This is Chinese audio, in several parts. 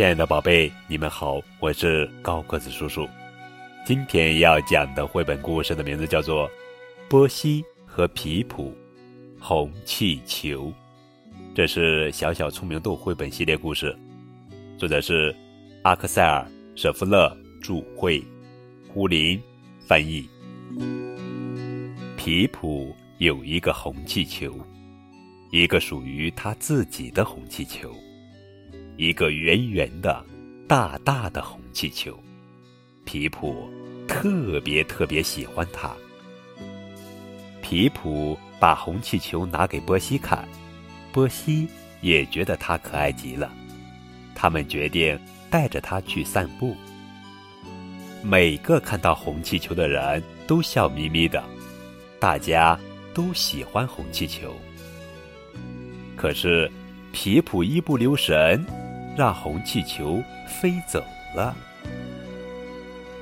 亲爱的宝贝，你们好，我是高个子叔叔。今天要讲的绘本故事的名字叫做《波西和皮普红气球》，这是小小聪明豆绘本系列故事，作者是阿克塞尔·舍夫勒著，绘，胡林翻译。皮普有一个红气球，一个属于他自己的红气球，一个圆圆的、大大的红气球。皮普特别特别喜欢它。皮普把红气球拿给波西看，波西也觉得它可爱极了。他们决定带着它去散步。每个看到红气球的人都笑眯眯的，大家都喜欢红气球。可是皮普一不留神，让红气球飞走了。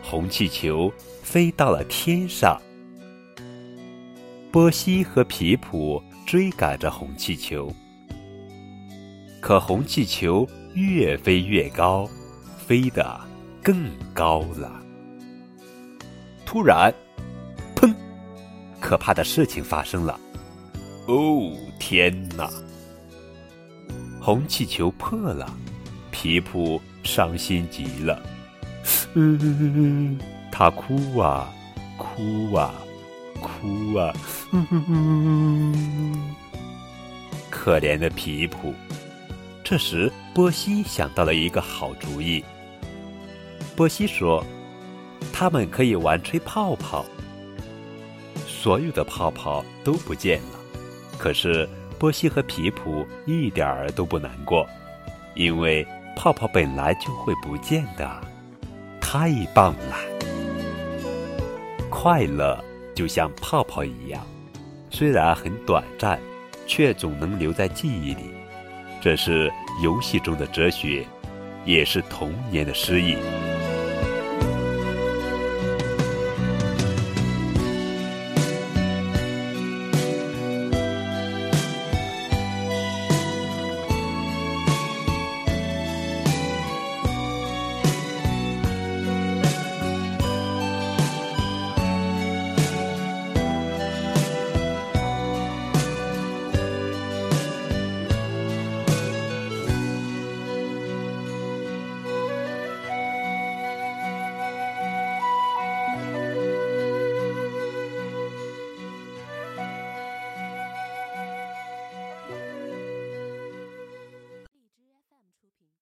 红气球飞到了天上，波西和皮普追赶着红气球，可红气球越飞越高，飞得更高了。突然，砰！可怕的事情发生了！哦，天哪！红气球破了，皮普伤心极了。嗯，他哭啊，哭啊，哭啊！嗯，可怜的皮普。这时，波西想到了一个好主意。波西说：“他们可以玩吹泡泡。”所有的泡泡都不见了，可是波西和皮普一点儿都不难过，因为泡泡本来就会不见的。太棒了！快乐就像泡泡一样，虽然很短暂，却总能留在记忆里。这是游戏中的哲学，也是童年的诗意。